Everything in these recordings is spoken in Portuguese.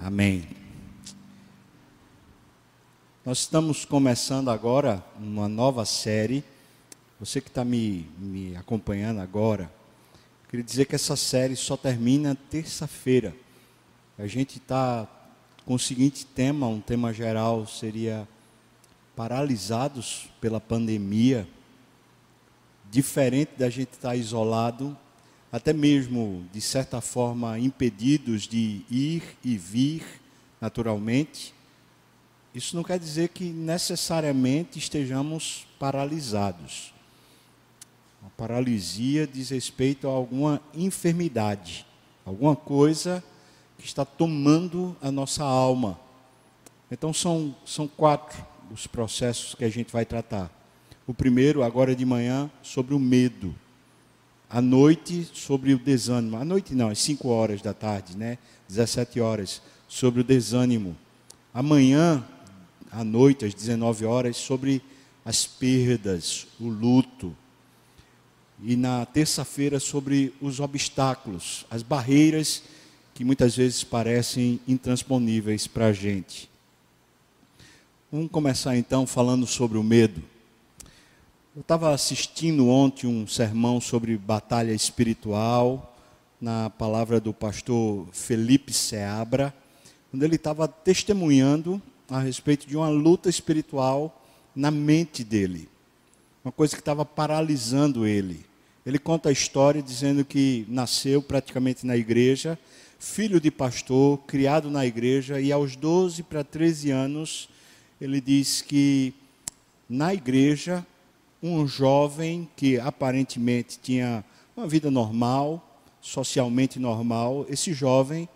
Amém. Nós estamos começando agora uma nova série. Você que está me, me acompanhando agora, queria dizer que essa série só termina terça-feira. A gente está com o seguinte tema: um tema geral seria paralisados pela pandemia. Diferente da gente estar tá isolado, até mesmo, de certa forma, impedidos de ir e vir naturalmente, isso não quer dizer que necessariamente estejamos paralisados. A paralisia diz respeito a alguma enfermidade, alguma coisa que está tomando a nossa alma. Então, são, são quatro os processos que a gente vai tratar. O primeiro, agora de manhã, sobre o medo à noite sobre o desânimo. À noite não, às 5 horas da tarde, né? 17 horas, sobre o desânimo. Amanhã, à noite, às 19 horas, sobre as perdas, o luto. E na terça-feira, sobre os obstáculos, as barreiras que muitas vezes parecem intransponíveis para a gente. Vamos começar então falando sobre o medo. Eu estava assistindo ontem um sermão sobre batalha espiritual, na palavra do pastor Felipe Seabra, quando ele estava testemunhando a respeito de uma luta espiritual na mente dele, uma coisa que estava paralisando ele. Ele conta a história dizendo que nasceu praticamente na igreja, filho de pastor, criado na igreja, e aos 12 para 13 anos, ele diz que na igreja um jovem que aparentemente tinha uma vida normal, socialmente normal. Esse jovem,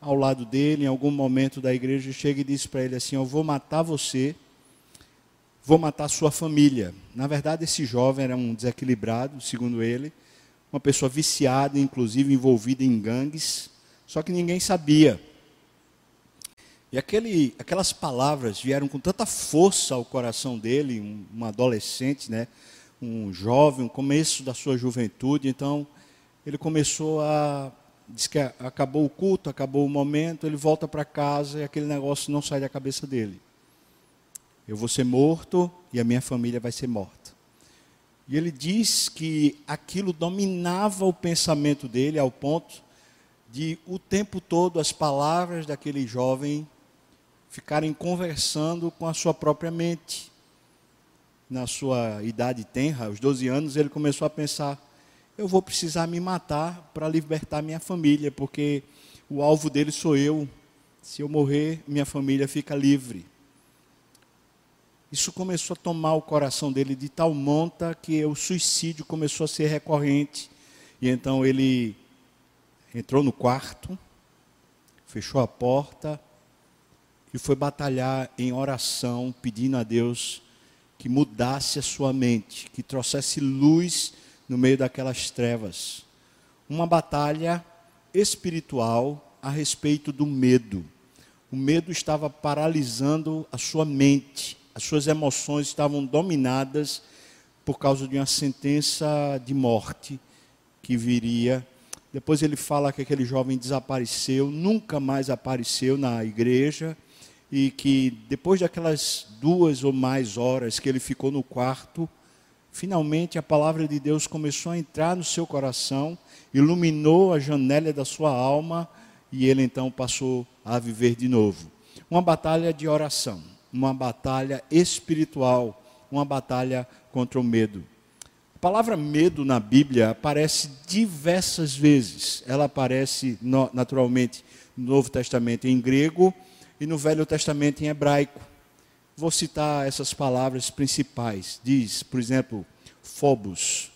ao lado dele, em algum momento da igreja, chega e diz para ele assim: Eu vou matar você, vou matar sua família. Na verdade, esse jovem era um desequilibrado, segundo ele, uma pessoa viciada, inclusive envolvida em gangues, só que ninguém sabia. E aquele, aquelas palavras vieram com tanta força ao coração dele, um, um adolescente, né? um jovem, um começo da sua juventude. Então, ele começou a. Diz que acabou o culto, acabou o momento, ele volta para casa e aquele negócio não sai da cabeça dele. Eu vou ser morto e a minha família vai ser morta. E ele diz que aquilo dominava o pensamento dele ao ponto de o tempo todo as palavras daquele jovem ficarem conversando com a sua própria mente. Na sua idade tenra, aos 12 anos, ele começou a pensar: eu vou precisar me matar para libertar minha família, porque o alvo dele sou eu. Se eu morrer, minha família fica livre. Isso começou a tomar o coração dele de tal monta que o suicídio começou a ser recorrente. E então ele entrou no quarto, fechou a porta, e foi batalhar em oração, pedindo a Deus que mudasse a sua mente, que trouxesse luz no meio daquelas trevas. Uma batalha espiritual a respeito do medo. O medo estava paralisando a sua mente, as suas emoções estavam dominadas por causa de uma sentença de morte que viria. Depois ele fala que aquele jovem desapareceu, nunca mais apareceu na igreja e que depois daquelas duas ou mais horas que ele ficou no quarto, finalmente a palavra de Deus começou a entrar no seu coração, iluminou a janela da sua alma e ele então passou a viver de novo. Uma batalha de oração, uma batalha espiritual, uma batalha contra o medo. A palavra medo na Bíblia aparece diversas vezes. Ela aparece naturalmente no Novo Testamento em grego e no Velho Testamento em hebraico. Vou citar essas palavras principais. Diz, por exemplo, phobos,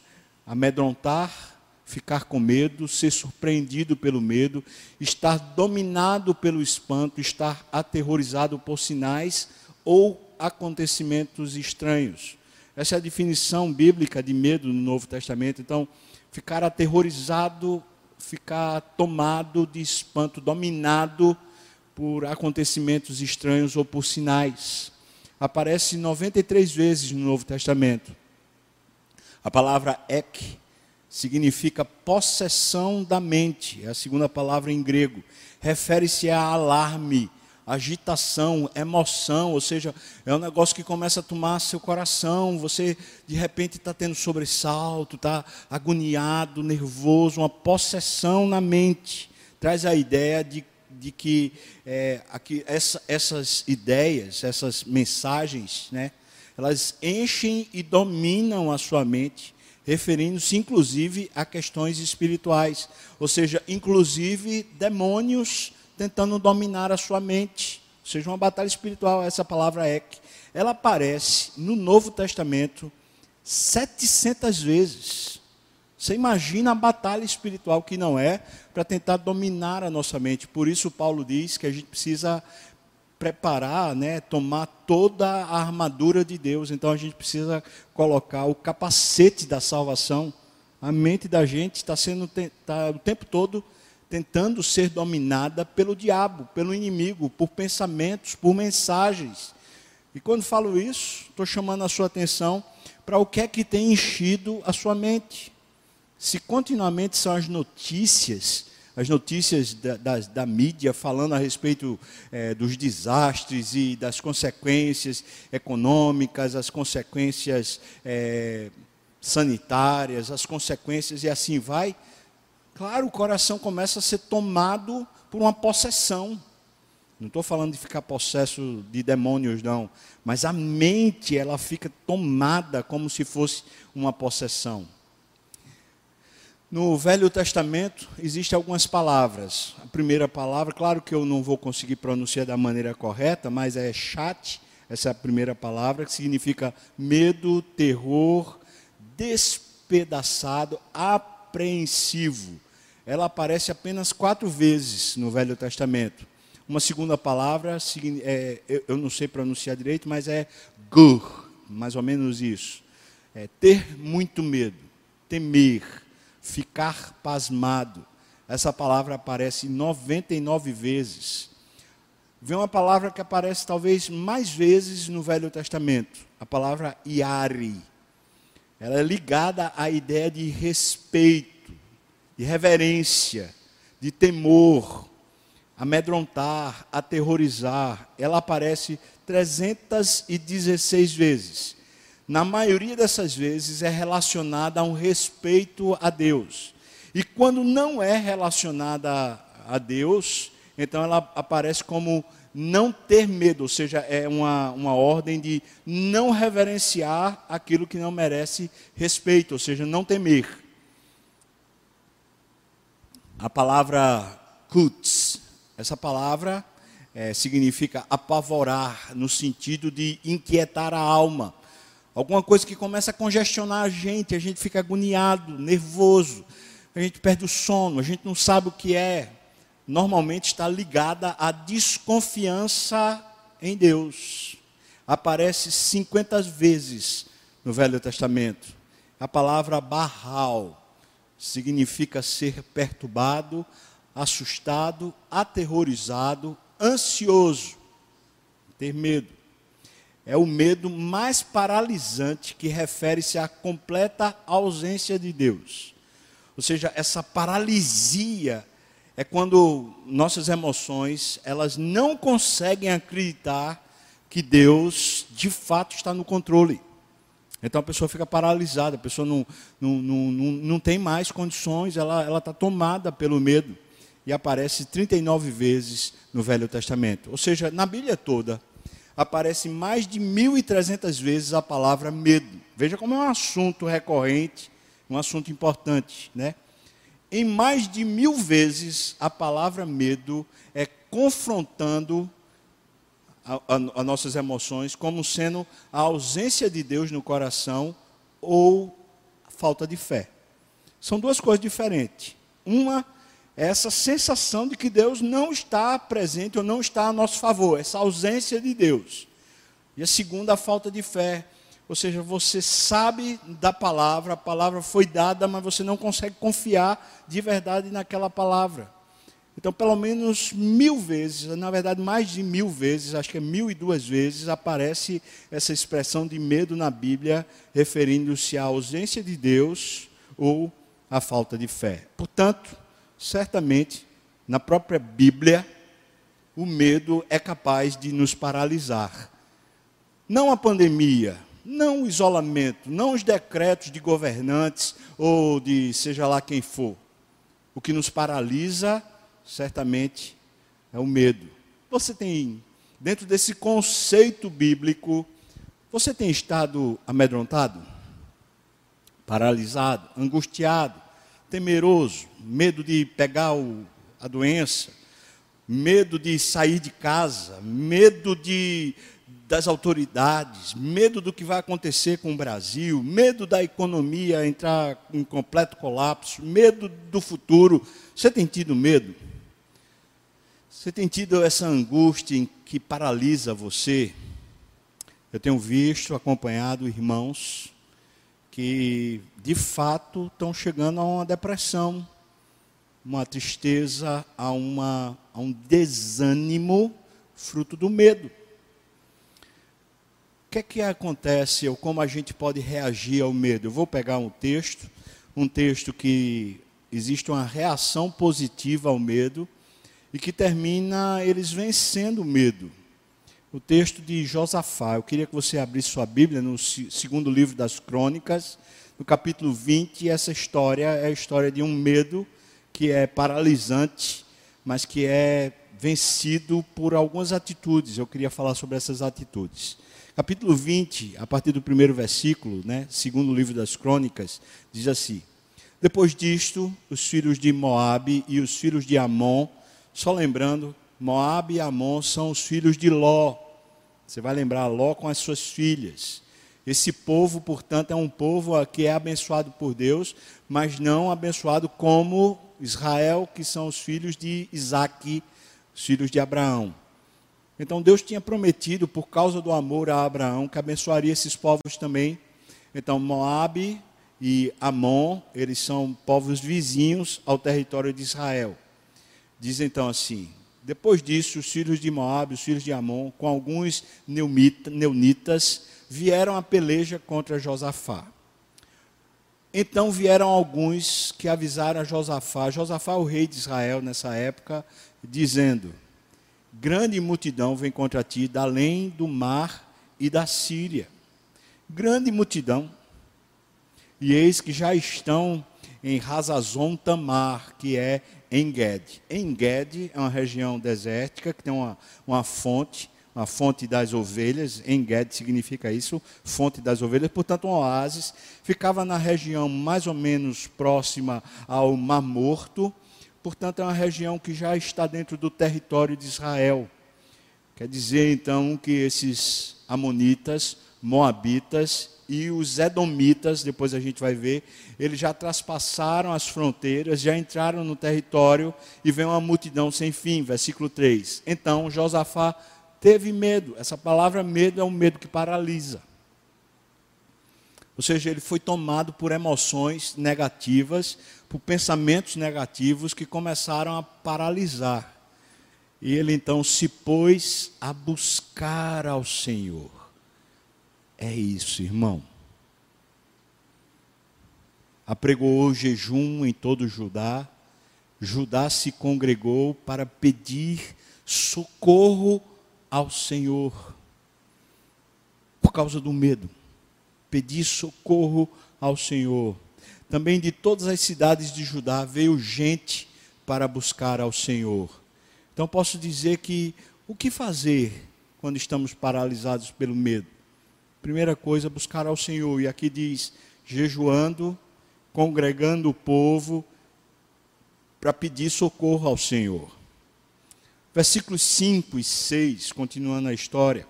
amedrontar, ficar com medo, ser surpreendido pelo medo, estar dominado pelo espanto, estar aterrorizado por sinais ou acontecimentos estranhos. Essa é a definição bíblica de medo no Novo Testamento. Então, ficar aterrorizado, ficar tomado de espanto, dominado por acontecimentos estranhos ou por sinais. Aparece 93 vezes no Novo Testamento. A palavra ek significa possessão da mente, é a segunda palavra em grego. refere-se a alarme, agitação, emoção, ou seja, é um negócio que começa a tomar seu coração, você de repente está tendo sobressalto, está agoniado, nervoso, uma possessão na mente. Traz a ideia de, de que é, aqui, essa, essas ideias, essas mensagens, né, elas enchem e dominam a sua mente, referindo-se inclusive a questões espirituais, ou seja, inclusive demônios tentando dominar a sua mente. Ou seja, uma batalha espiritual, essa palavra é que ela aparece no Novo Testamento 700 vezes. Você imagina a batalha espiritual que não é para tentar dominar a nossa mente. Por isso Paulo diz que a gente precisa preparar, né, tomar toda a armadura de Deus. Então a gente precisa colocar o capacete da salvação. A mente da gente está sendo tá, o tempo todo tentando ser dominada pelo diabo, pelo inimigo, por pensamentos, por mensagens. E quando falo isso, estou chamando a sua atenção para o que é que tem enchido a sua mente. Se continuamente são as notícias, as notícias da, da, da mídia falando a respeito é, dos desastres e das consequências econômicas, as consequências é, sanitárias, as consequências e assim vai, Claro, o coração começa a ser tomado por uma possessão. Não estou falando de ficar possesso de demônios, não. Mas a mente, ela fica tomada como se fosse uma possessão. No Velho Testamento, existem algumas palavras. A primeira palavra, claro que eu não vou conseguir pronunciar da maneira correta, mas é chat, essa é a primeira palavra, que significa medo, terror, despedaçado, apreensivo ela aparece apenas quatro vezes no Velho Testamento. Uma segunda palavra, é, eu não sei pronunciar direito, mas é gur, mais ou menos isso. É ter muito medo, temer, ficar pasmado. Essa palavra aparece 99 vezes. Vem uma palavra que aparece talvez mais vezes no Velho Testamento, a palavra iari. Ela é ligada à ideia de respeito de reverência, de temor, amedrontar, aterrorizar. Ela aparece 316 vezes. Na maioria dessas vezes é relacionada a um respeito a Deus. E quando não é relacionada a Deus, então ela aparece como não ter medo, ou seja, é uma, uma ordem de não reverenciar aquilo que não merece respeito, ou seja, não temer. A palavra kuts, essa palavra é, significa apavorar, no sentido de inquietar a alma. Alguma coisa que começa a congestionar a gente, a gente fica agoniado, nervoso, a gente perde o sono, a gente não sabe o que é. Normalmente está ligada à desconfiança em Deus. Aparece 50 vezes no Velho Testamento. A palavra barral significa ser perturbado, assustado, aterrorizado, ansioso, ter medo. É o medo mais paralisante que refere-se à completa ausência de Deus. Ou seja, essa paralisia é quando nossas emoções, elas não conseguem acreditar que Deus de fato está no controle. Então a pessoa fica paralisada, a pessoa não, não, não, não, não tem mais condições, ela está tomada pelo medo. E aparece 39 vezes no Velho Testamento. Ou seja, na Bíblia toda, aparece mais de 1.300 vezes a palavra medo. Veja como é um assunto recorrente, um assunto importante. Né? Em mais de mil vezes, a palavra medo é confrontando as nossas emoções como sendo a ausência de Deus no coração ou falta de fé. São duas coisas diferentes. Uma essa sensação de que Deus não está presente ou não está a nosso favor, essa ausência de Deus. E a segunda, a falta de fé. Ou seja, você sabe da palavra, a palavra foi dada, mas você não consegue confiar de verdade naquela palavra. Então, pelo menos mil vezes, na verdade, mais de mil vezes, acho que é mil e duas vezes, aparece essa expressão de medo na Bíblia, referindo-se à ausência de Deus ou à falta de fé. Portanto, certamente, na própria Bíblia, o medo é capaz de nos paralisar. Não a pandemia, não o isolamento, não os decretos de governantes ou de seja lá quem for. O que nos paralisa, certamente, é o medo. Você tem, dentro desse conceito bíblico, você tem estado amedrontado, paralisado, angustiado, temeroso, medo de pegar o, a doença, medo de sair de casa, medo de das autoridades, medo do que vai acontecer com o Brasil, medo da economia entrar em completo colapso, medo do futuro. Você tem tido medo? Você tem tido essa angústia que paralisa você? Eu tenho visto, acompanhado irmãos que de fato estão chegando a uma depressão, uma tristeza, a, uma, a um desânimo fruto do medo. O que é que acontece ou como a gente pode reagir ao medo? Eu vou pegar um texto, um texto que existe uma reação positiva ao medo e que termina eles vencendo o medo. O texto de Josafá. Eu queria que você abrisse sua Bíblia no segundo livro das Crônicas, no capítulo 20. Essa história é a história de um medo que é paralisante, mas que é vencido por algumas atitudes. Eu queria falar sobre essas atitudes. Capítulo 20, a partir do primeiro versículo, né, segundo livro das crônicas, diz assim: Depois disto, os filhos de Moabe e os filhos de Amon, só lembrando, Moabe e Amon são os filhos de Ló. Você vai lembrar Ló com as suas filhas. Esse povo, portanto, é um povo que é abençoado por Deus, mas não abençoado como Israel, que são os filhos de Isaque, os filhos de Abraão. Então Deus tinha prometido, por causa do amor a Abraão, que abençoaria esses povos também. Então Moabe e Amon, eles são povos vizinhos ao território de Israel. Diz então assim: depois disso, os filhos de Moabe, os filhos de Amon, com alguns neunitas, vieram a peleja contra Josafá. Então vieram alguns que avisaram a Josafá, Josafá, o rei de Israel nessa época, dizendo: grande multidão vem contra ti da além do mar e da Síria. Grande multidão. E eis que já estão em Razazon Tamar, que é Enged. Enged é uma região desértica que tem uma, uma fonte, uma fonte das ovelhas. Enged significa isso, fonte das ovelhas. Portanto, um oásis. Ficava na região mais ou menos próxima ao Mar Morto portanto, é uma região que já está dentro do território de Israel. Quer dizer, então, que esses amonitas, moabitas e os edomitas, depois a gente vai ver, eles já traspassaram as fronteiras, já entraram no território e vem uma multidão sem fim. Versículo 3. Então, Josafá teve medo. Essa palavra medo é um medo que paralisa. Ou seja, ele foi tomado por emoções negativas, por pensamentos negativos que começaram a paralisar. E ele então se pôs a buscar ao Senhor. É isso, irmão. Apregoou jejum em todo Judá. Judá se congregou para pedir socorro ao Senhor. Por causa do medo. Pedir socorro ao Senhor. Também de todas as cidades de Judá veio gente para buscar ao Senhor. Então posso dizer que o que fazer quando estamos paralisados pelo medo? Primeira coisa, buscar ao Senhor. E aqui diz: jejuando, congregando o povo para pedir socorro ao Senhor. Versículos 5 e 6, continuando a história.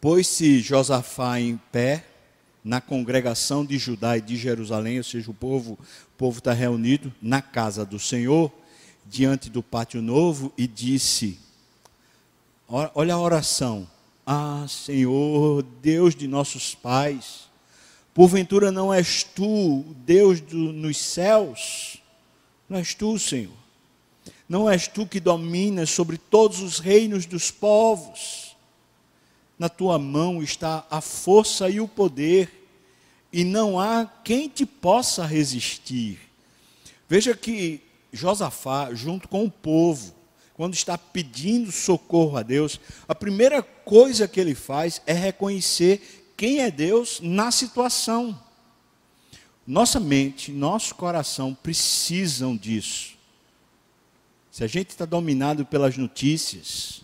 Pôs-se Josafá em pé na congregação de Judá e de Jerusalém, ou seja, o povo o povo está reunido na casa do Senhor, diante do pátio novo, e disse: Olha a oração. Ah, Senhor, Deus de nossos pais, porventura não és tu, Deus do, nos céus? Não és tu, Senhor. Não és tu que dominas sobre todos os reinos dos povos na tua mão está a força e o poder, e não há quem te possa resistir. Veja que Josafá, junto com o povo, quando está pedindo socorro a Deus, a primeira coisa que ele faz é reconhecer quem é Deus na situação. Nossa mente, nosso coração precisam disso. Se a gente está dominado pelas notícias,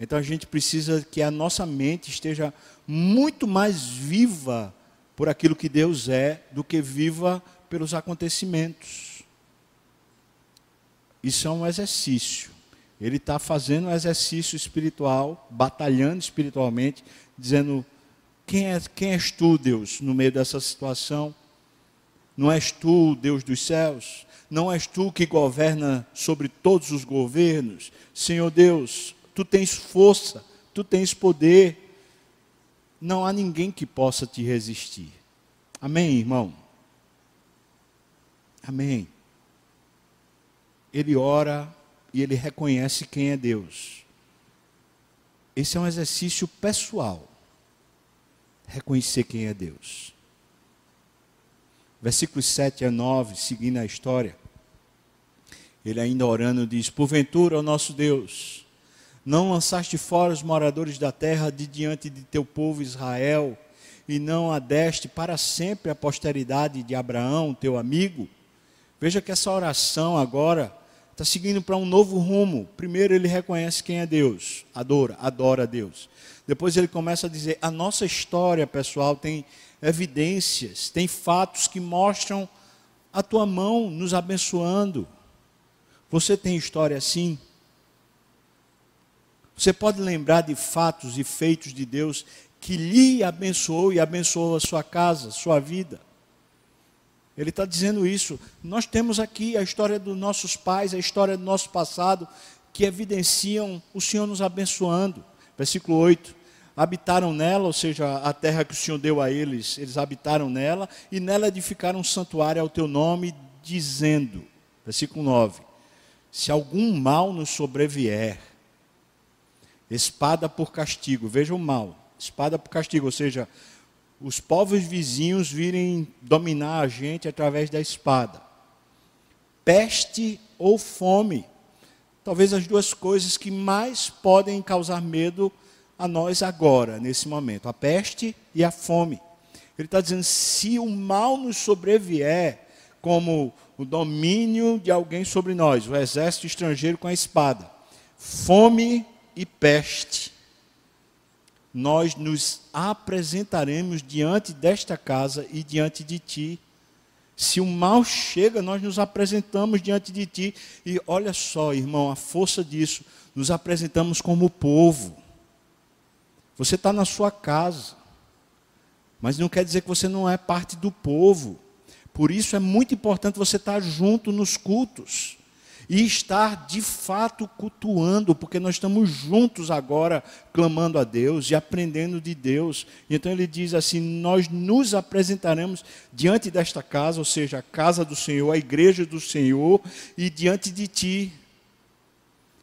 então a gente precisa que a nossa mente esteja muito mais viva por aquilo que Deus é do que viva pelos acontecimentos. Isso é um exercício. Ele está fazendo um exercício espiritual, batalhando espiritualmente, dizendo: quem, é, quem és tu, Deus, no meio dessa situação? Não és tu, Deus dos céus? Não és tu que governa sobre todos os governos? Senhor Deus, tu tens força, tu tens poder. Não há ninguém que possa te resistir. Amém, irmão? Amém. Ele ora e ele reconhece quem é Deus. Esse é um exercício pessoal. Reconhecer quem é Deus. Versículos 7 a 9, seguindo a história. Ele ainda orando diz: Porventura, ó nosso Deus, não lançaste fora os moradores da terra de diante de teu povo Israel, e não adeste para sempre a posteridade de Abraão, teu amigo? Veja que essa oração agora está seguindo para um novo rumo. Primeiro ele reconhece quem é Deus, adora, adora a Deus. Depois ele começa a dizer: a nossa história, pessoal, tem evidências, tem fatos que mostram a tua mão nos abençoando. Você tem história assim? Você pode lembrar de fatos e feitos de Deus que lhe abençoou e abençoou a sua casa, sua vida. Ele está dizendo isso. Nós temos aqui a história dos nossos pais, a história do nosso passado, que evidenciam o Senhor nos abençoando. Versículo 8. Habitaram nela, ou seja, a terra que o Senhor deu a eles, eles habitaram nela, e nela edificaram um santuário ao teu nome, dizendo, versículo 9: Se algum mal nos sobrevier, espada por castigo, veja o mal, espada por castigo, ou seja, os povos vizinhos virem dominar a gente através da espada. Peste ou fome, talvez as duas coisas que mais podem causar medo a nós agora, nesse momento, a peste e a fome. Ele está dizendo: se o mal nos sobrevier, como o domínio de alguém sobre nós, o exército estrangeiro com a espada, fome e peste, nós nos apresentaremos diante desta casa e diante de ti. Se o mal chega, nós nos apresentamos diante de ti. E olha só, irmão, a força disso. Nos apresentamos como povo. Você está na sua casa, mas não quer dizer que você não é parte do povo. Por isso é muito importante você estar junto nos cultos e estar de fato cultuando, porque nós estamos juntos agora clamando a Deus e aprendendo de Deus. Então ele diz assim: Nós nos apresentaremos diante desta casa, ou seja, a casa do Senhor, a igreja do Senhor, e diante de ti.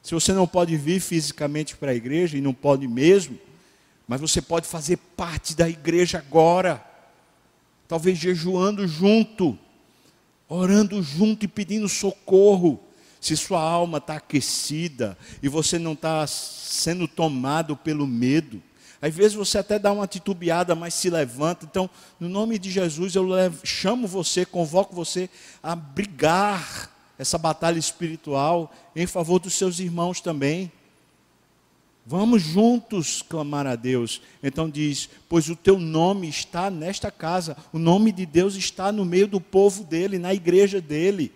Se você não pode vir fisicamente para a igreja, e não pode mesmo, mas você pode fazer parte da igreja agora, talvez jejuando junto, orando junto e pedindo socorro se sua alma está aquecida e você não está sendo tomado pelo medo, às vezes você até dá uma titubeada, mas se levanta. Então, no nome de Jesus, eu levo, chamo você, convoco você a brigar essa batalha espiritual em favor dos seus irmãos também. Vamos juntos clamar a Deus. Então diz: Pois o teu nome está nesta casa, o nome de Deus está no meio do povo dele, na igreja dele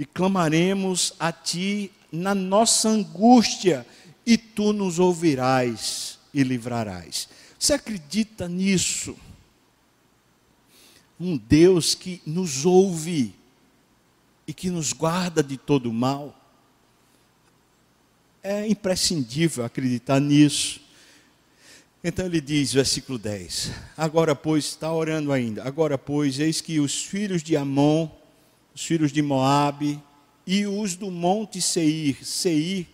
e clamaremos a Ti na nossa angústia, e Tu nos ouvirás e livrarás. Você acredita nisso? Um Deus que nos ouve e que nos guarda de todo mal. É imprescindível acreditar nisso. Então ele diz, versículo 10: Agora, pois, está orando ainda. Agora, pois, eis que os filhos de Amon os filhos de Moabe e os do monte Seir. Seir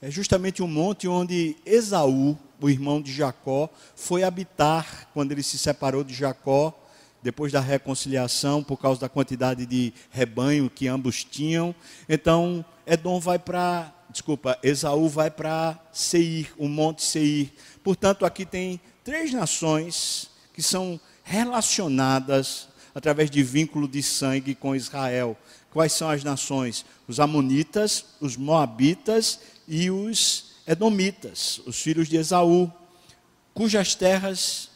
é justamente o monte onde Esaú, o irmão de Jacó, foi habitar quando ele se separou de Jacó. depois da reconciliação, por causa da quantidade de rebanho que ambos tinham. Então, Edom vai para, desculpa, Esaú vai para Seir, o monte Seir. Portanto, aqui tem três nações que são relacionadas através de vínculo de sangue com Israel. Quais são as nações? Os Amonitas, os Moabitas e os Edomitas, os filhos de Esaú, cujas terras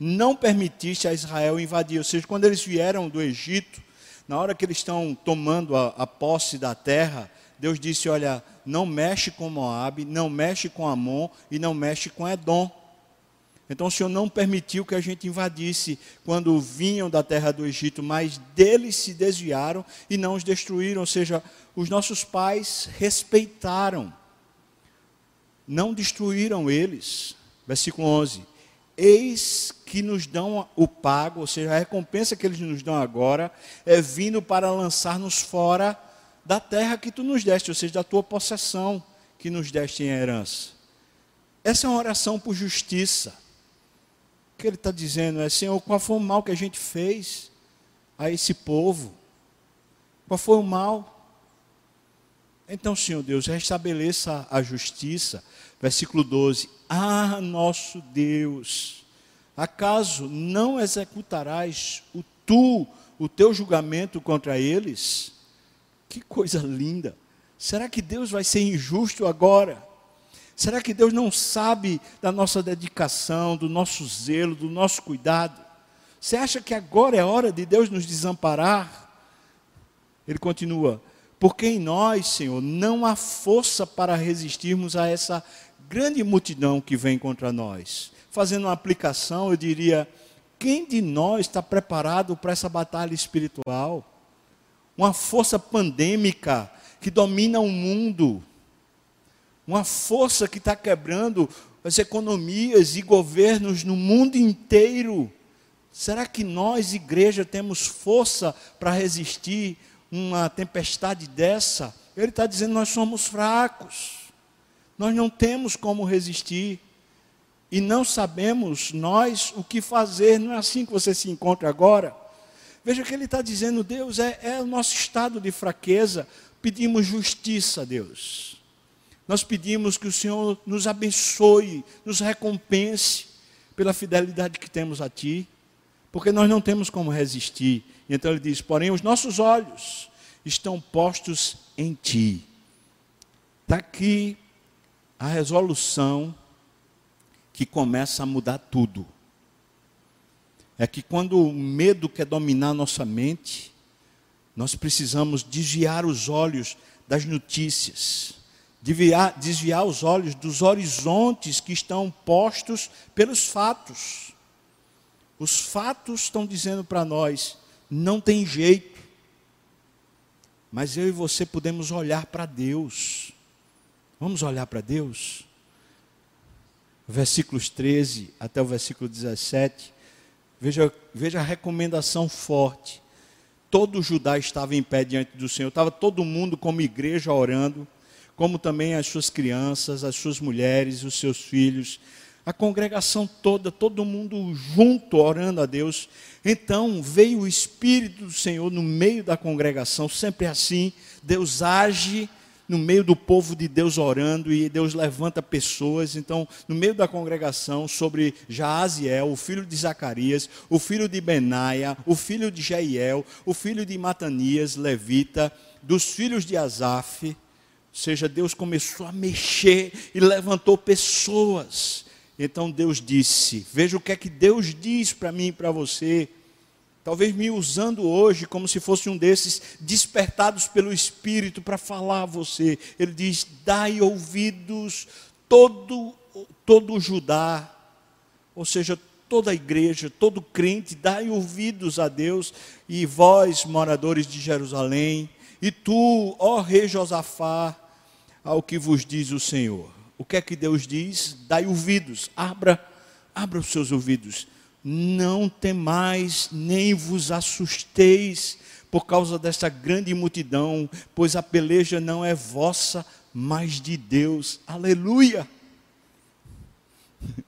não permitiste a Israel invadir. Ou seja, quando eles vieram do Egito, na hora que eles estão tomando a, a posse da terra, Deus disse: Olha, não mexe com Moabe, não mexe com Amon e não mexe com Edom. Então o Senhor não permitiu que a gente invadisse quando vinham da terra do Egito, mas deles se desviaram e não os destruíram. Ou seja, os nossos pais respeitaram, não destruíram eles. Versículo 11: Eis que nos dão o pago, ou seja, a recompensa que eles nos dão agora é vindo para lançar-nos fora da terra que tu nos deste, ou seja, da tua possessão que nos deste em herança. Essa é uma oração por justiça o que ele está dizendo é, Senhor, qual foi o mal que a gente fez a esse povo? Qual foi o mal? Então, Senhor Deus, restabeleça a justiça. Versículo 12: Ah, nosso Deus, acaso não executarás o tu, o teu julgamento contra eles? Que coisa linda! Será que Deus vai ser injusto agora? Será que Deus não sabe da nossa dedicação, do nosso zelo, do nosso cuidado? Você acha que agora é hora de Deus nos desamparar? Ele continua: porque em nós, Senhor, não há força para resistirmos a essa grande multidão que vem contra nós. Fazendo uma aplicação, eu diria: quem de nós está preparado para essa batalha espiritual? Uma força pandêmica que domina o mundo uma força que está quebrando as economias e governos no mundo inteiro. Será que nós, igreja, temos força para resistir uma tempestade dessa? Ele está dizendo: nós somos fracos, nós não temos como resistir e não sabemos nós o que fazer. Não é assim que você se encontra agora. Veja que ele está dizendo: Deus, é, é o nosso estado de fraqueza. Pedimos justiça a Deus. Nós pedimos que o Senhor nos abençoe, nos recompense pela fidelidade que temos a Ti, porque nós não temos como resistir. E então ele diz: porém, os nossos olhos estão postos em Ti. Está aqui a resolução que começa a mudar tudo. É que quando o medo quer dominar nossa mente, nós precisamos desviar os olhos das notícias desviar, desviar os olhos dos horizontes que estão postos pelos fatos. Os fatos estão dizendo para nós: não tem jeito. Mas eu e você podemos olhar para Deus. Vamos olhar para Deus? Versículos 13 até o versículo 17. Veja, veja a recomendação forte. Todo Judá estava em pé diante do Senhor, estava todo mundo como igreja orando como também as suas crianças, as suas mulheres, os seus filhos, a congregação toda, todo mundo junto orando a Deus. Então veio o Espírito do Senhor no meio da congregação, sempre assim. Deus age no meio do povo de Deus orando e Deus levanta pessoas. Então, no meio da congregação, sobre Jaaziel, o filho de Zacarias, o filho de Benaia, o filho de Jeiel, o filho de Matanias, levita, dos filhos de Asaf, seja, Deus começou a mexer e levantou pessoas. Então Deus disse: Veja o que é que Deus diz para mim e para você. Talvez me usando hoje como se fosse um desses despertados pelo Espírito para falar a você. Ele diz: Dai ouvidos todo todo Judá, ou seja, toda a igreja, todo crente, dai ouvidos a Deus e vós, moradores de Jerusalém, e tu, ó rei Josafá, ao que vos diz o Senhor. O que é que Deus diz? Dai ouvidos, abra, abra os seus ouvidos. Não temais, nem vos assusteis por causa desta grande multidão, pois a peleja não é vossa, mas de Deus. Aleluia!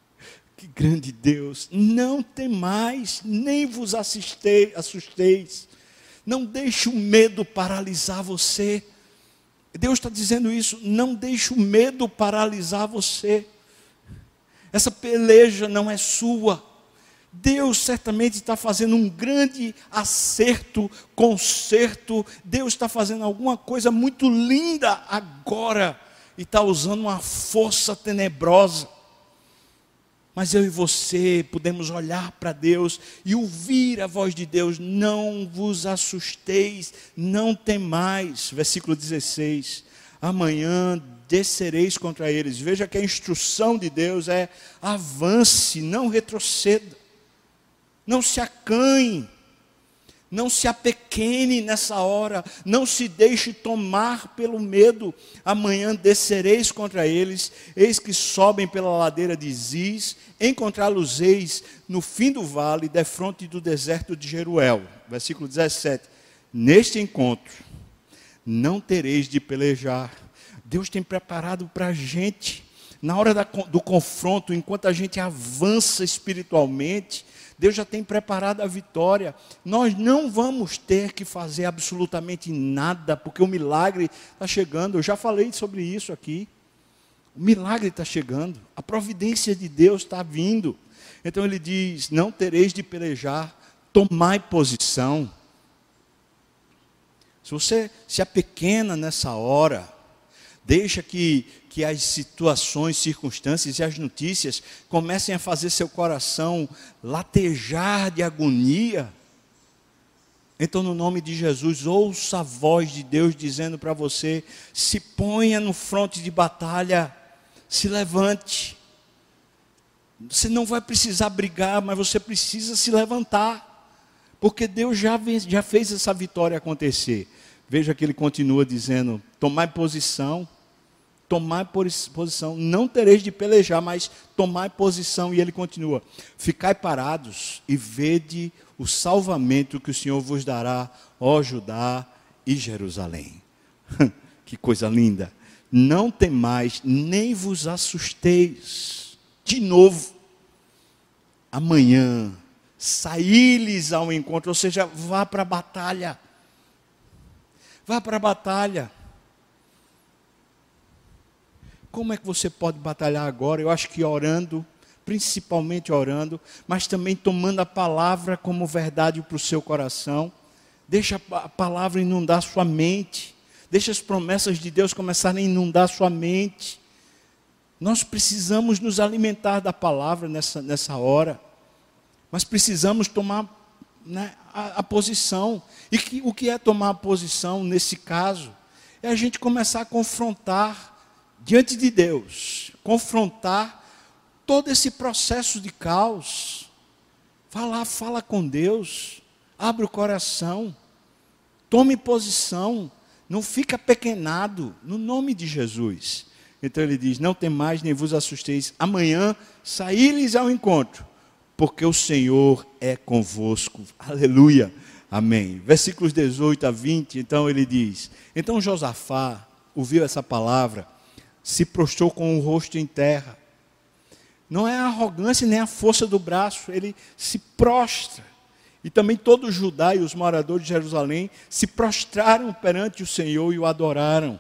Que grande Deus! Não tem mais, nem vos assusteis. Não deixe o medo paralisar você. Deus está dizendo isso. Não deixe o medo paralisar você. Essa peleja não é sua. Deus certamente está fazendo um grande acerto, conserto. Deus está fazendo alguma coisa muito linda agora e está usando uma força tenebrosa. Mas eu e você podemos olhar para Deus e ouvir a voz de Deus: não vos assusteis, não temais. Versículo 16: amanhã descereis contra eles. Veja que a instrução de Deus é: avance, não retroceda, não se acanhe não se apequene nessa hora, não se deixe tomar pelo medo. Amanhã descereis contra eles, eis que sobem pela ladeira de Ziz, encontrá-los-eis no fim do vale, defronte do deserto de Jeruel. Versículo 17. Neste encontro, não tereis de pelejar. Deus tem preparado para a gente, na hora da, do confronto, enquanto a gente avança espiritualmente, Deus já tem preparado a vitória. Nós não vamos ter que fazer absolutamente nada, porque o milagre está chegando. Eu já falei sobre isso aqui. O milagre está chegando, a providência de Deus está vindo. Então ele diz: Não tereis de pelejar, tomai posição. Se você se apequena nessa hora, deixa que que as situações, circunstâncias e as notícias comecem a fazer seu coração latejar de agonia. Então, no nome de Jesus, ouça a voz de Deus dizendo para você: se ponha no fronte de batalha, se levante. Você não vai precisar brigar, mas você precisa se levantar, porque Deus já, já fez essa vitória acontecer. Veja que ele continua dizendo: tomai posição tomar posição, não tereis de pelejar, mas tomar posição. E ele continua: Ficai parados e vede o salvamento que o Senhor vos dará, ó Judá e Jerusalém. que coisa linda! Não temais, nem vos assusteis. De novo, amanhã, saí-lhes ao encontro, ou seja, vá para a batalha. Vá para a batalha. Como é que você pode batalhar agora? Eu acho que orando, principalmente orando, mas também tomando a palavra como verdade para o seu coração. Deixa a palavra inundar sua mente. Deixa as promessas de Deus começarem a inundar sua mente. Nós precisamos nos alimentar da palavra nessa, nessa hora. Mas precisamos tomar né, a, a, posição. E que, o que é tomar a posição nesse caso? É a gente começar a confrontar diante de Deus, confrontar todo esse processo de caos. Falar, fala com Deus, abre o coração, tome posição, não fica pequenado, no nome de Jesus. Então ele diz: Não tem mais, nem vos assusteis, amanhã saí-lhes ao encontro, porque o Senhor é convosco. Aleluia. Amém. Versículos 18 a 20, então ele diz: Então Josafá ouviu essa palavra se prostrou com o rosto em terra. Não é a arrogância nem a força do braço, ele se prostra. E também todo Judá e os moradores de Jerusalém se prostraram perante o Senhor e o adoraram.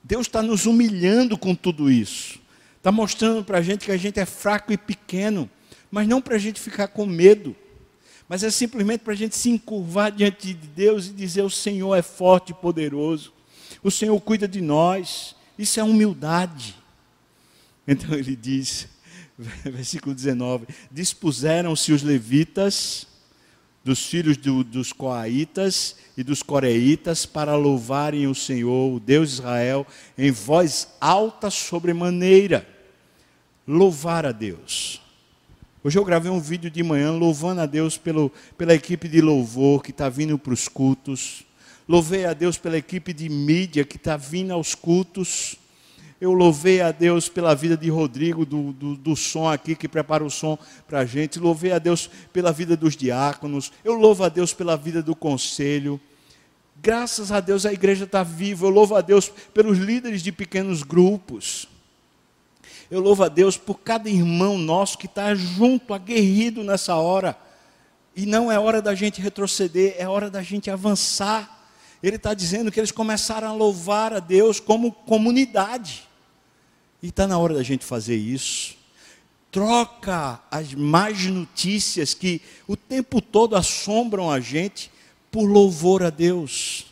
Deus está nos humilhando com tudo isso. Está mostrando para a gente que a gente é fraco e pequeno, mas não para a gente ficar com medo, mas é simplesmente para a gente se encurvar diante de Deus e dizer: O Senhor é forte e poderoso, o Senhor cuida de nós, isso é humildade. Então ele diz, versículo 19: Dispuseram-se os levitas, dos filhos do, dos coaitas e dos coreitas, para louvarem o Senhor, o Deus de Israel, em voz alta sobremaneira. Louvar a Deus. Hoje eu gravei um vídeo de manhã louvando a Deus pelo, pela equipe de louvor que está vindo para os cultos. Louvei a Deus pela equipe de mídia que está vindo aos cultos. Eu louvei a Deus pela vida de Rodrigo, do, do, do som aqui, que prepara o som para a gente. Louvei a Deus pela vida dos diáconos. Eu louvo a Deus pela vida do conselho. Graças a Deus a igreja está viva. Eu louvo a Deus pelos líderes de pequenos grupos. Eu louvo a Deus por cada irmão nosso que está junto, aguerrido nessa hora. E não é hora da gente retroceder, é hora da gente avançar. Ele está dizendo que eles começaram a louvar a Deus como comunidade. E está na hora da gente fazer isso. Troca as más notícias que o tempo todo assombram a gente por louvor a Deus.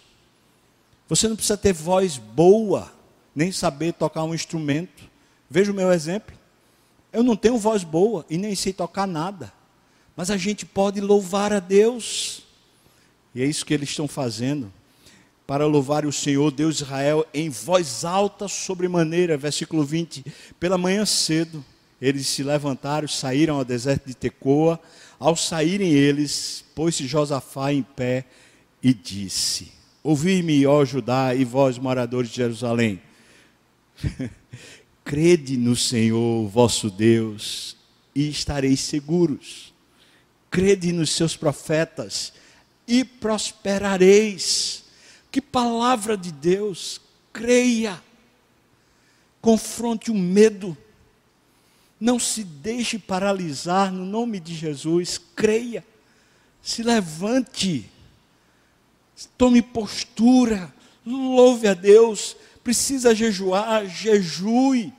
Você não precisa ter voz boa, nem saber tocar um instrumento. Veja o meu exemplo. Eu não tenho voz boa e nem sei tocar nada. Mas a gente pode louvar a Deus. E é isso que eles estão fazendo para louvar o Senhor, Deus de Israel, em voz alta sobremaneira, versículo 20. Pela manhã cedo, eles se levantaram, saíram ao deserto de Tecoa. Ao saírem eles, pôs-se Josafá em pé e disse: Ouvi-me, ó Judá, e vós, moradores de Jerusalém. Crede no Senhor, vosso Deus, e estareis seguros. Crede nos seus profetas, e prosperareis que palavra de Deus, creia, confronte o medo, não se deixe paralisar no nome de Jesus, creia, se levante, tome postura, louve a Deus, precisa jejuar, jejue.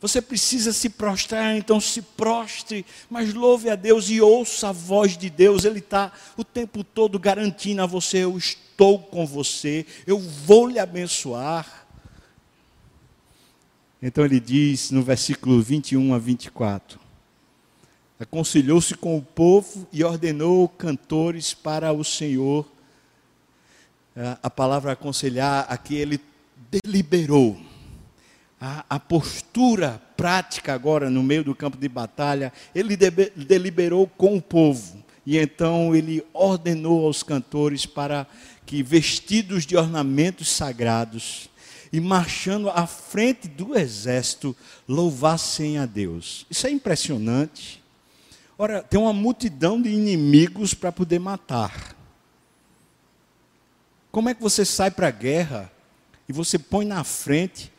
Você precisa se prostrar, então se prostre, mas louve a Deus e ouça a voz de Deus. Ele está o tempo todo garantindo a você: eu estou com você, eu vou lhe abençoar. Então ele diz no versículo 21 a 24: Aconselhou-se com o povo e ordenou cantores para o Senhor. A palavra aconselhar aqui ele deliberou a, a, postura prática agora no meio do campo de batalha, ele de, deliberou com o povo. E então ele ordenou aos cantores para que, vestidos de ornamentos sagrados e marchando à frente do exército, louvassem a Deus. Isso é impressionante. Ora, tem uma multidão de inimigos para poder matar. Como é que você sai para a guerra e você põe na frente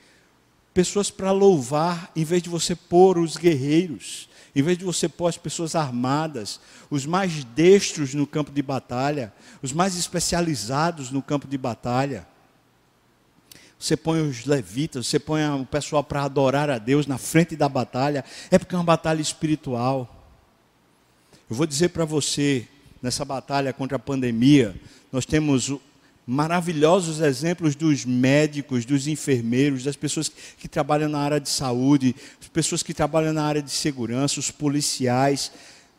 pessoas para louvar, em vez de você pôr os guerreiros, em vez de você pôr as pessoas armadas, os mais destros no campo de batalha, os mais especializados no campo de batalha. Você põe os levitas, você põe o pessoal para adorar a Deus na frente da batalha, é porque é uma batalha espiritual. Eu vou dizer para você, nessa batalha contra a pandemia, nós temos maravilhosos exemplos dos médicos, dos enfermeiros, das pessoas que trabalham na área de saúde, as pessoas que trabalham na área de segurança, os policiais.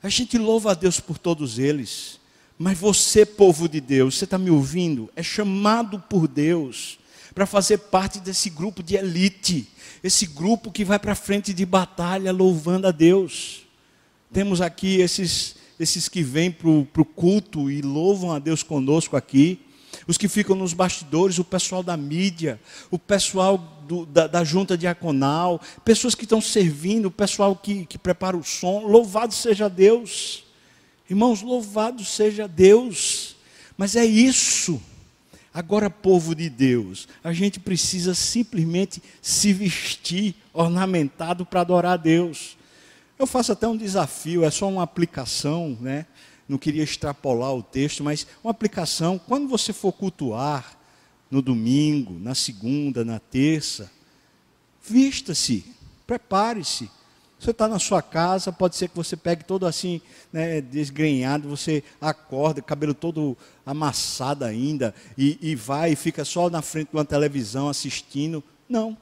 A gente louva a Deus por todos eles. Mas você, povo de Deus, você está me ouvindo? É chamado por Deus para fazer parte desse grupo de elite, esse grupo que vai para frente de batalha louvando a Deus. Temos aqui esses, esses que vêm para o culto e louvam a Deus conosco aqui os que ficam nos bastidores, o pessoal da mídia, o pessoal do, da, da, junta diaconal, pessoas que estão servindo, o pessoal que, que prepara o som. Louvado seja Deus. Irmãos, louvado seja Deus. Mas é isso. Agora, povo de Deus, a gente precisa simplesmente se vestir ornamentado para adorar a Deus. Eu faço até um desafio, é só uma aplicação, né? Não queria extrapolar o texto, mas uma aplicação, quando você for cultuar no domingo, na segunda, na terça, vista-se, prepare-se. Você está na sua casa, pode ser que você pegue todo assim, né, desgrenhado, você acorda, cabelo todo amassado ainda, e, e vai e fica só na frente de uma televisão assistindo. Não.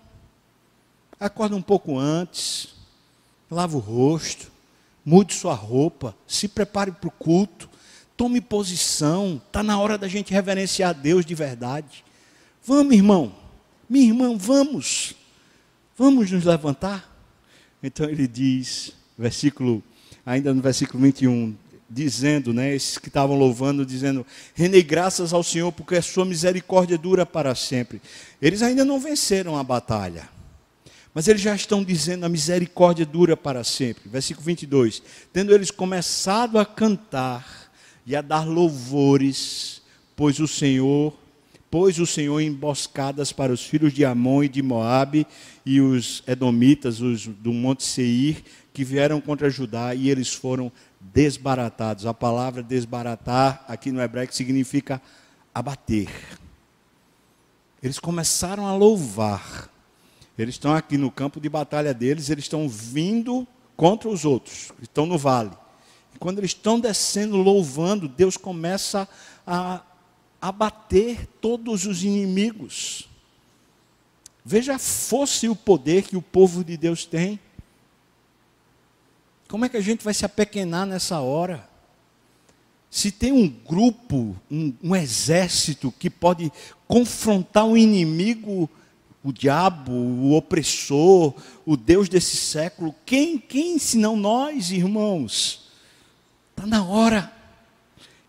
Acorda um pouco antes, lava o rosto, mude sua roupa, se prepare para o culto, tome posição, está na hora da gente reverenciar a Deus de verdade. Vamos, irmão, minha irmã, vamos, vamos nos levantar. Então ele diz, versículo, ainda no versículo 21, dizendo, né, esses que estavam louvando, dizendo: Renei graças ao Senhor, porque a sua misericórdia dura para sempre. Eles ainda não venceram a batalha. Mas eles já estão dizendo a misericórdia dura para sempre. Versículo 22. Tendo eles começado a cantar e a dar louvores, pois o Senhor pôs o Senhor emboscadas para os filhos de Amon e de Moabe e os edomitas, os do monte Seir, que vieram contra Judá e eles foram desbaratados. A palavra desbaratar aqui no hebraico significa abater. Eles começaram a louvar. Eles estão aqui no campo de batalha deles, eles estão vindo contra os outros, estão no vale. E quando eles estão descendo louvando, Deus começa a abater todos os inimigos. Veja a força e o poder que o povo de Deus tem. Como é que a gente vai se apequenar nessa hora? Se tem um grupo, um, um exército que pode confrontar o inimigo, o diabo, o opressor, o Deus desse século, quem, quem senão nós, irmãos? Está na hora.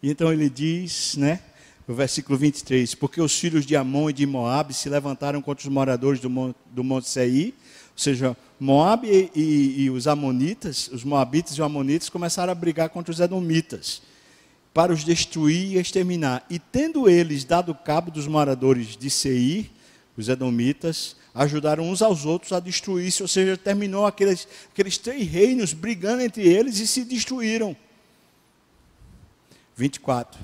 E então ele diz, né? no versículo 23, porque os filhos de Amon e de Moabe se levantaram contra os moradores do Monte, do monte Seir, ou seja, Moabe e, e, e, os amonitas, os moabitas e os amonitas começaram a brigar contra os edomitas, para os destruir e exterminar. E tendo eles dado cabo dos moradores de Seir, os edomitas, ajudaram uns aos outros a destruir-se, ou seja, terminou aqueles, aqueles três reinos brigando entre eles e se destruíram. 24.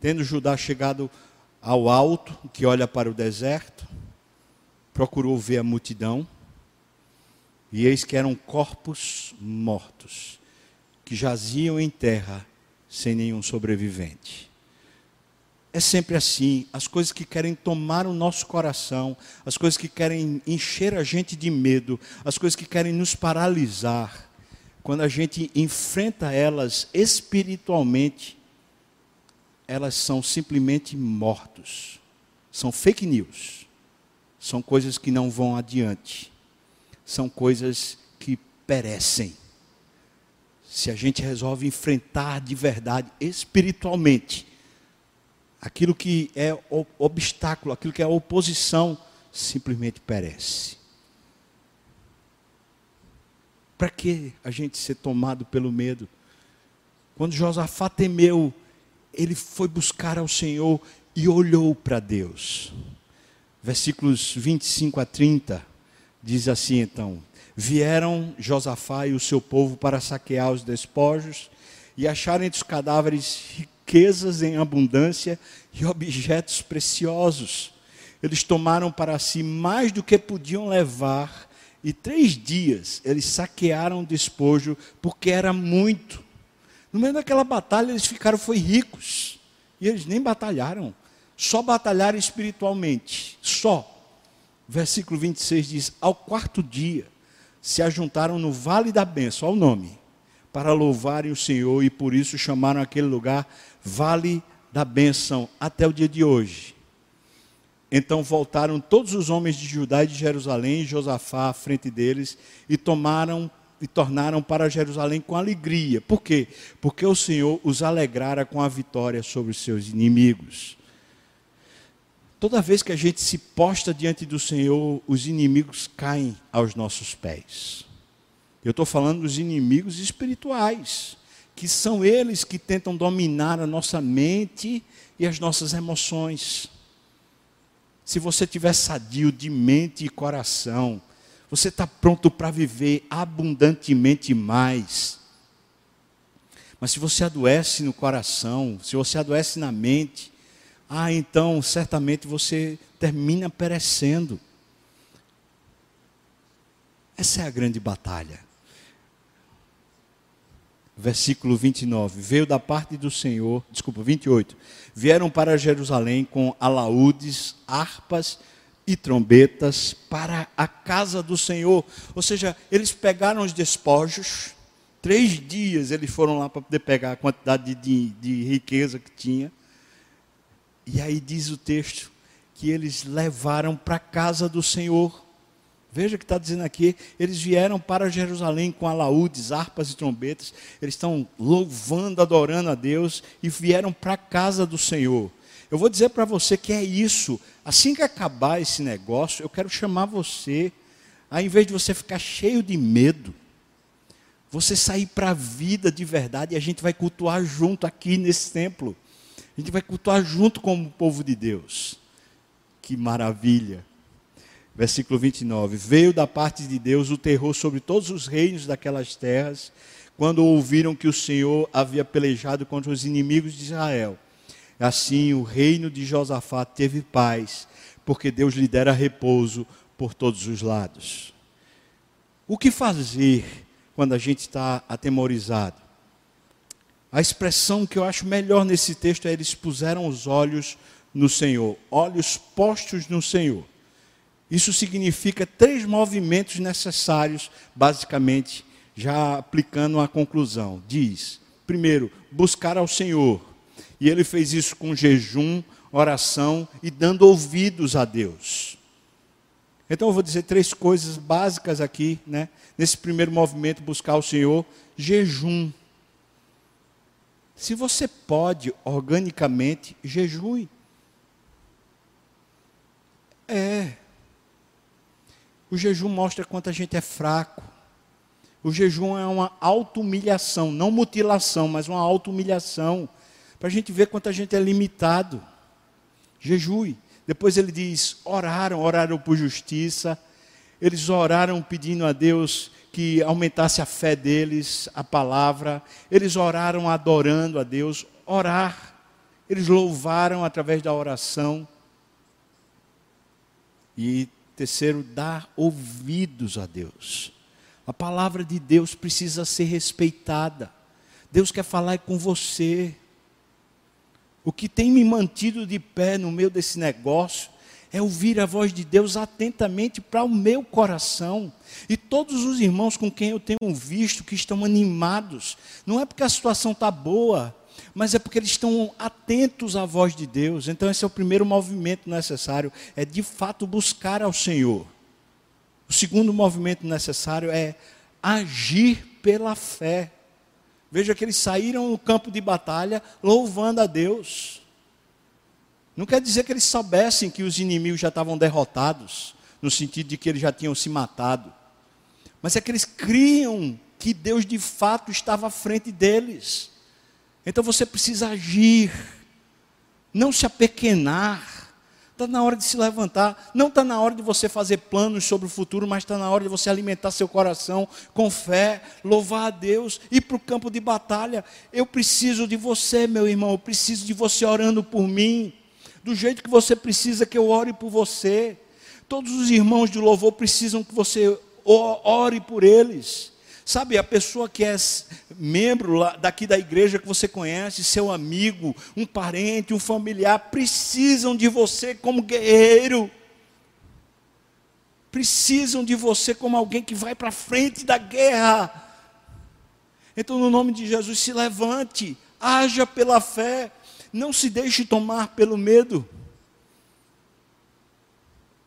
Tendo Judá chegado ao alto, que olha para o deserto, procurou ver a multidão, e eis que eram corpos mortos, que jaziam em terra sem nenhum sobrevivente. É sempre assim, as coisas que querem tomar o nosso coração, as coisas que querem encher a gente de medo, as coisas que querem nos paralisar, quando a gente enfrenta elas espiritualmente, elas são simplesmente mortos. São fake news. São coisas que não vão adiante. São coisas que perecem. Se a gente resolve enfrentar de verdade, espiritualmente, aquilo que é obstáculo, aquilo que é oposição, simplesmente perece. Para que a gente ser tomado pelo medo? Quando Josafá temeu ele foi buscar ao Senhor e olhou para Deus. Versículos 25 a 30 diz assim então: Vieram Josafá e o seu povo para saquear os despojos e acharam entre os cadáveres riquezas em abundância e objetos preciosos. Eles tomaram para si mais do que podiam levar, e três dias eles saquearam o despojo, porque era muito. No meio daquela batalha, eles ficaram foi ricos. E eles nem batalharam. Só batalharam espiritualmente. Só. Versículo 26 diz: Ao quarto dia se ajuntaram no vale da bênção, ao nome, para louvarem o Senhor, e por isso chamaram aquele lugar Vale da Bênção, até o dia de hoje. Então voltaram todos os homens de Judá e de Jerusalém, e Josafá à frente deles, e tomaram e tornaram para Jerusalém com alegria. Por quê? Porque o Senhor os alegrara com a vitória sobre os seus inimigos. Toda vez que a gente se posta diante do Senhor, os inimigos caem aos nossos pés. Eu estou falando dos inimigos espirituais, que são eles que tentam dominar a nossa mente e as nossas emoções. Se você tiver sadio de mente e coração, você está pronto para viver abundantemente mais. Mas se você adoece no coração, se você adoece na mente, ah, então certamente você termina perecendo. Essa é a grande batalha. Versículo 29. Veio da parte do Senhor, desculpa, 28. Vieram para Jerusalém com alaúdes, harpas e trombetas para a casa do Senhor. Ou seja, eles pegaram os despojos, três dias eles foram lá para poder pegar a quantidade de, de, de riqueza que tinha. E aí diz o texto que eles levaram para a casa do Senhor. Veja o que está dizendo aqui. Eles vieram para Jerusalém com alaúdes, harpas e trombetas. Eles estão louvando, adorando a Deus e vieram para a casa do Senhor. Eu vou dizer para você que é isso. Assim que acabar esse negócio, eu quero chamar você, ao invés de você ficar cheio de medo, você sair para a vida de verdade e a gente vai cultuar junto aqui nesse templo. A gente vai cultuar junto com o povo de Deus. que maravilha. Versículo 29. Veio da parte de Deus o terror sobre todos os reinos daquelas terras, quando ouviram que o Senhor havia pelejado contra os inimigos de Israel. Assim o reino de Josafá teve paz, porque Deus lhe dera repouso por todos os lados. O que fazer quando a gente está atemorizado? A expressão que eu acho melhor nesse texto é: eles puseram os olhos no Senhor, olhos postos no Senhor. Isso significa três movimentos necessários, basicamente, já aplicando a conclusão. Diz: primeiro, buscar ao Senhor. E ele fez isso com jejum, oração e dando ouvidos a Deus. Então eu vou dizer três coisas básicas aqui, né? Nesse primeiro movimento, buscar o Senhor, jejum. Se você pode organicamente, jejue. É. O jejum mostra quanto a gente é fraco. O jejum é uma auto-humilhação, não mutilação, mas uma auto-humilhação. Para a gente ver quanto a gente é limitado. Jejue. Depois ele diz: oraram, oraram por justiça. Eles oraram pedindo a Deus que aumentasse a fé deles, a palavra. Eles oraram adorando a Deus. Orar. Eles louvaram através da oração. E terceiro, dar ouvidos a Deus. A palavra de Deus precisa ser respeitada. Deus quer falar com você. O que tem me mantido de pé no meio desse negócio é ouvir a voz de Deus atentamente para o meu coração. E todos os irmãos com quem eu tenho visto que estão animados, não é porque a situação está boa, mas é porque eles estão atentos à voz de Deus. Então, esse é o primeiro movimento necessário, é de fato buscar ao Senhor. O segundo movimento necessário é agir pela fé. Veja que eles saíram no campo de batalha louvando a Deus. Não quer dizer que eles soubessem que os inimigos já estavam derrotados, no sentido de que eles já tinham se matado. Mas é que eles criam que Deus de fato estava à frente deles. Então você precisa agir, não se apequenar. Está na hora de se levantar. Não está na hora de você fazer planos sobre o futuro, mas está na hora de você alimentar seu coração com fé, louvar a Deus, ir para o campo de batalha. Eu preciso de você, meu irmão. Eu preciso de você orando por mim. Do jeito que você precisa que eu ore por você. Todos os irmãos de louvor precisam que você ore por eles. Sabe, a pessoa que é membro daqui da igreja que você conhece, seu amigo, um parente, um familiar, precisam de você como guerreiro. Precisam de você como alguém que vai para frente da guerra. Então, no nome de Jesus, se levante, haja pela fé, não se deixe tomar pelo medo.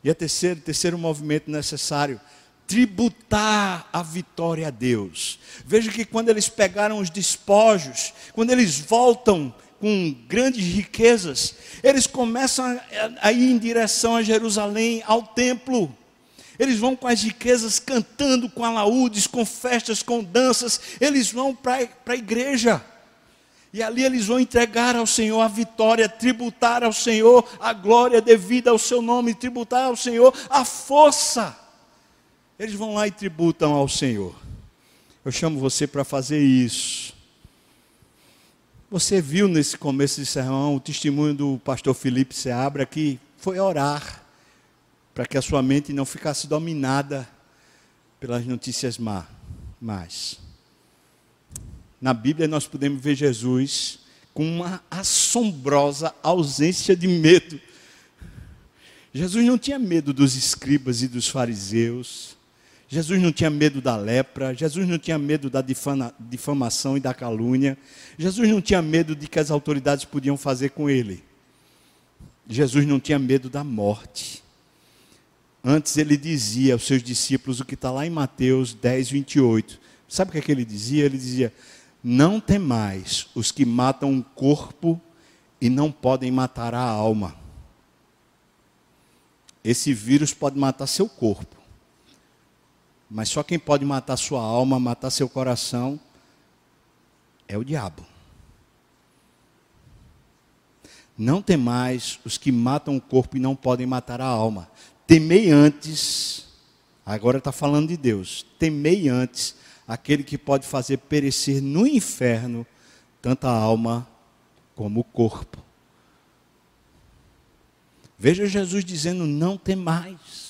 E a terceiro, terceiro movimento necessário tributar a vitória a Deus. Veja que quando eles pegaram os despojos, quando eles voltam com grandes riquezas, eles começam a, ir em direção a Jerusalém, ao templo. Eles vão com as riquezas cantando com alaúdes, com festas, com danças. Eles vão para a igreja. E ali eles vão entregar ao Senhor a vitória, tributar ao Senhor a glória devida ao seu nome, tributar ao Senhor a força. Eles vão lá e tributam ao Senhor. Eu chamo você para fazer isso. Você viu nesse começo de sermão o testemunho do pastor Felipe Seabra que foi orar para que a sua mente não ficasse dominada pelas notícias má, más. Na Bíblia nós podemos ver Jesus com uma assombrosa ausência de medo. Jesus não tinha medo dos escribas e dos fariseus. Jesus não tinha medo da lepra, Jesus não tinha medo da difama, difamação e da calúnia, Jesus não tinha medo de que as autoridades podiam fazer com ele. Jesus não tinha medo da morte. Antes ele dizia aos seus discípulos o que está lá em Mateus 10, 28. Sabe o que, é que ele dizia? Ele dizia: Não temais os que matam o corpo e não podem matar a alma. Esse vírus pode matar seu corpo mas só quem pode matar sua alma, matar seu coração, é o diabo. Não temais os que matam o corpo e não podem matar a alma. Temei antes, agora está falando de Deus, temei antes aquele que pode fazer perecer no inferno tanto a alma como o corpo. Veja Jesus dizendo: não temais.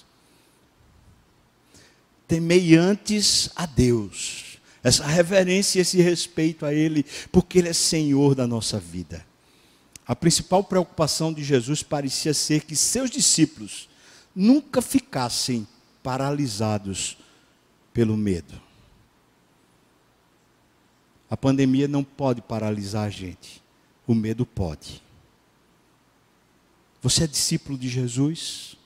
Temei antes a Deus. Essa reverência e esse respeito a Ele, porque Ele é Senhor da nossa vida. A principal preocupação de Jesus parecia ser que seus discípulos nunca ficassem paralisados pelo medo. A pandemia não pode paralisar a gente, o medo pode. Você é discípulo de Jesus?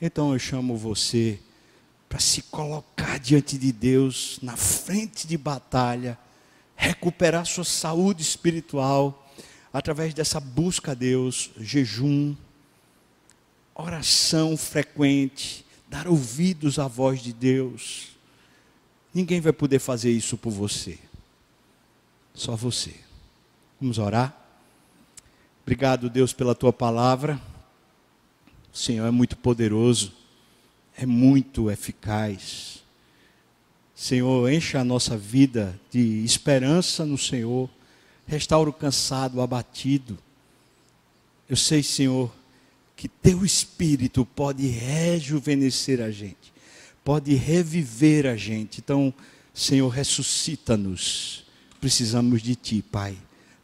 Então eu chamo você para se colocar diante de Deus, na frente de batalha, recuperar sua saúde espiritual através dessa busca a Deus, jejum, oração frequente, dar ouvidos à voz de Deus. Ninguém vai poder fazer isso por você. Só você. Vamos orar? Obrigado, Deus, pela tua palavra. O Senhor é muito poderoso, é muito eficaz. Senhor, encha a nossa vida de esperança no Senhor restaura o cansado, o abatido. Eu sei, Senhor, que teu espírito pode rejuvenescer a gente, pode reviver a gente. Então, Senhor, ressuscita-nos. Precisamos de ti, Pai.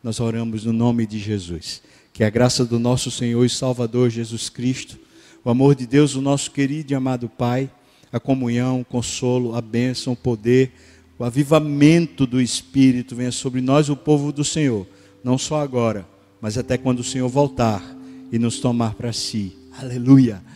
Nós oramos no nome de Jesus. Que a graça do nosso Senhor e Salvador Jesus Cristo, o amor de Deus, o nosso querido e amado Pai, a comunhão, o consolo, a bênção, o poder, o avivamento do Espírito venha sobre nós, o povo do Senhor, não só agora, mas até quando o Senhor voltar e nos tomar para si. Aleluia.